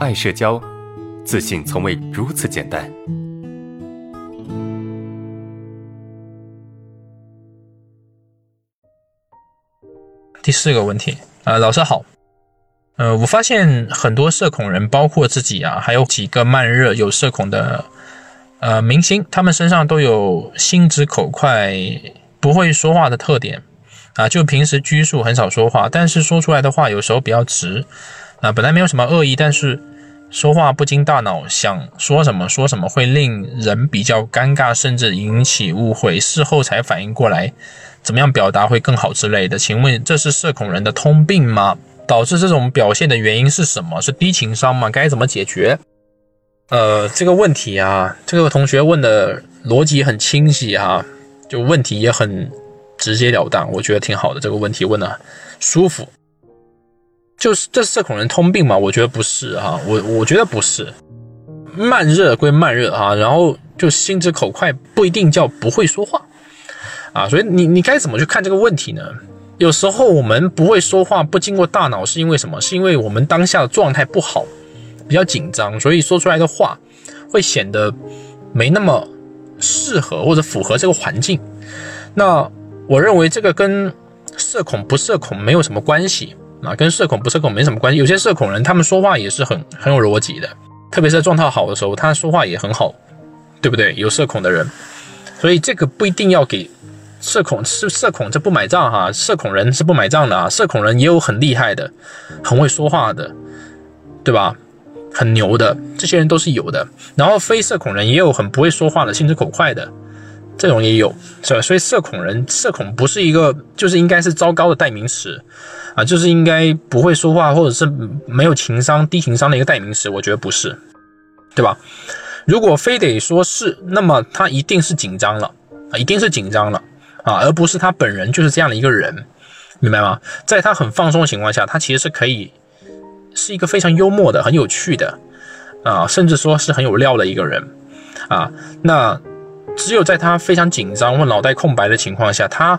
爱社交，自信从未如此简单。第四个问题，呃，老师好，呃，我发现很多社恐人，包括自己啊，还有几个慢热有社恐的呃明星，他们身上都有心直口快、不会说话的特点。啊，就平时拘束，很少说话，但是说出来的话有时候比较直。啊，本来没有什么恶意，但是说话不经大脑，想说什么说什么，会令人比较尴尬，甚至引起误会，事后才反应过来。怎么样表达会更好之类的？请问这是社恐人的通病吗？导致这种表现的原因是什么？是低情商吗？该怎么解决？呃，这个问题啊，这个同学问的逻辑很清晰哈，就问题也很直截了当，我觉得挺好的。这个问题问的舒服，就是这是社恐人通病吗？我觉得不是哈，我我觉得不是，慢热归慢热啊，然后就心直口快不一定叫不会说话。啊，所以你你该怎么去看这个问题呢？有时候我们不会说话，不经过大脑，是因为什么？是因为我们当下的状态不好，比较紧张，所以说出来的话会显得没那么适合或者符合这个环境。那我认为这个跟社恐不社恐没有什么关系啊，跟社恐不社恐没什么关系。有些社恐人他们说话也是很很有逻辑的，特别是在状态好的时候，他说话也很好，对不对？有社恐的人，所以这个不一定要给。社恐是社恐，这不买账哈。社恐人是不买账的啊。社恐人也有很厉害的，很会说话的，对吧？很牛的，这些人都是有的。然后非社恐人也有很不会说话的，心直口快的，这种也有，是吧？所以社恐人，社恐不是一个，就是应该是糟糕的代名词啊，就是应该不会说话或者是没有情商、低情商的一个代名词。我觉得不是，对吧？如果非得说是，那么他一定是紧张了啊，一定是紧张了。啊，而不是他本人就是这样的一个人，明白吗？在他很放松的情况下，他其实是可以是一个非常幽默的、很有趣的啊，甚至说是很有料的一个人啊。那只有在他非常紧张或脑袋空白的情况下，他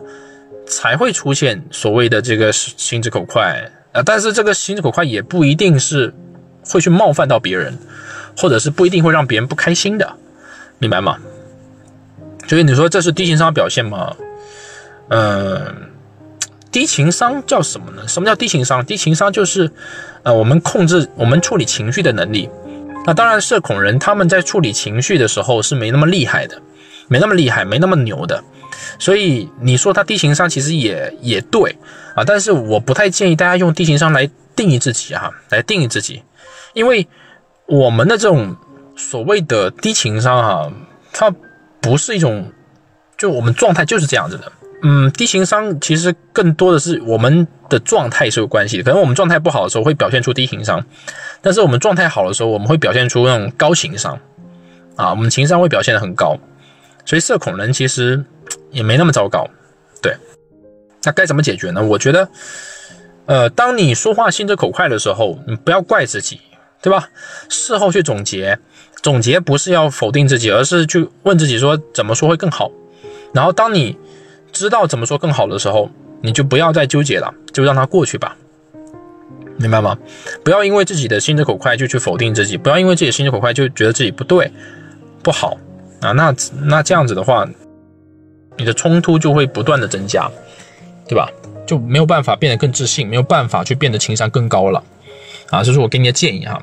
才会出现所谓的这个心直口快啊。但是这个心直口快也不一定是会去冒犯到别人，或者是不一定会让别人不开心的，明白吗？所以你说这是低情商表现吗？嗯，低情商叫什么呢？什么叫低情商？低情商就是，呃，我们控制我们处理情绪的能力。那当然，社恐人他们在处理情绪的时候是没那么厉害的，没那么厉害，没那么牛的。所以你说他低情商，其实也也对啊。但是我不太建议大家用低情商来定义自己哈，来定义自己，因为我们的这种所谓的低情商哈，它不是一种，就我们状态就是这样子的。嗯，低情商其实更多的是我们的状态是有关系的。可能我们状态不好的时候会表现出低情商，但是我们状态好的时候，我们会表现出那种高情商啊，我们情商会表现的很高。所以社恐人其实也没那么糟糕，对。那该怎么解决呢？我觉得，呃，当你说话心直口快的时候，你不要怪自己，对吧？事后去总结，总结不是要否定自己，而是去问自己说怎么说会更好。然后当你知道怎么说更好的时候，你就不要再纠结了，就让它过去吧，明白吗？不要因为自己的心直口快就去否定自己，不要因为自己心直口快就觉得自己不对、不好啊。那那这样子的话，你的冲突就会不断的增加，对吧？就没有办法变得更自信，没有办法去变得情商更高了啊。这是我给你的建议哈。